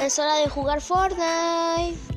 Es hora de jugar Fortnite.